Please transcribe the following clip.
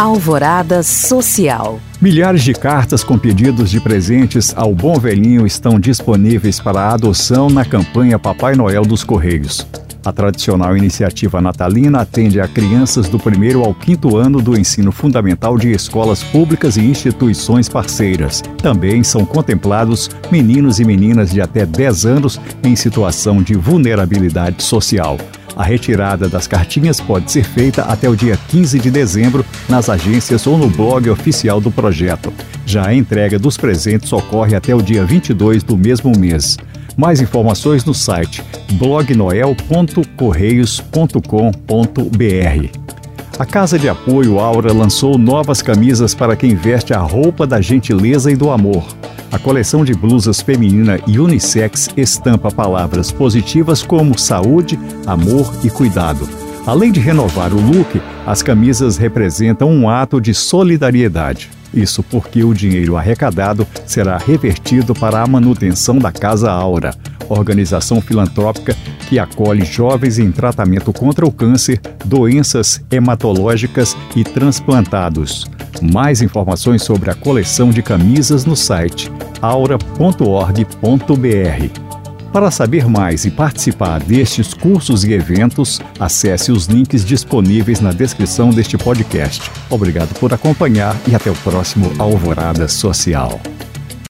Alvorada Social. Milhares de cartas com pedidos de presentes ao Bom Velhinho estão disponíveis para adoção na campanha Papai Noel dos Correios. A tradicional iniciativa natalina atende a crianças do primeiro ao quinto ano do ensino fundamental de escolas públicas e instituições parceiras. Também são contemplados meninos e meninas de até 10 anos em situação de vulnerabilidade social. A retirada das cartinhas pode ser feita até o dia 15 de dezembro nas agências ou no blog oficial do projeto. Já a entrega dos presentes ocorre até o dia 22 do mesmo mês. Mais informações no site blognoel.correios.com.br. A Casa de Apoio Aura lançou novas camisas para quem veste a roupa da gentileza e do amor. A coleção de blusas feminina e unissex estampa palavras positivas como saúde, amor e cuidado. Além de renovar o look, as camisas representam um ato de solidariedade. Isso porque o dinheiro arrecadado será revertido para a manutenção da Casa Aura, organização filantrópica que acolhe jovens em tratamento contra o câncer, doenças hematológicas e transplantados. Mais informações sobre a coleção de camisas no site aura.org.br. Para saber mais e participar destes cursos e eventos, acesse os links disponíveis na descrição deste podcast. Obrigado por acompanhar e até o próximo Alvorada Social.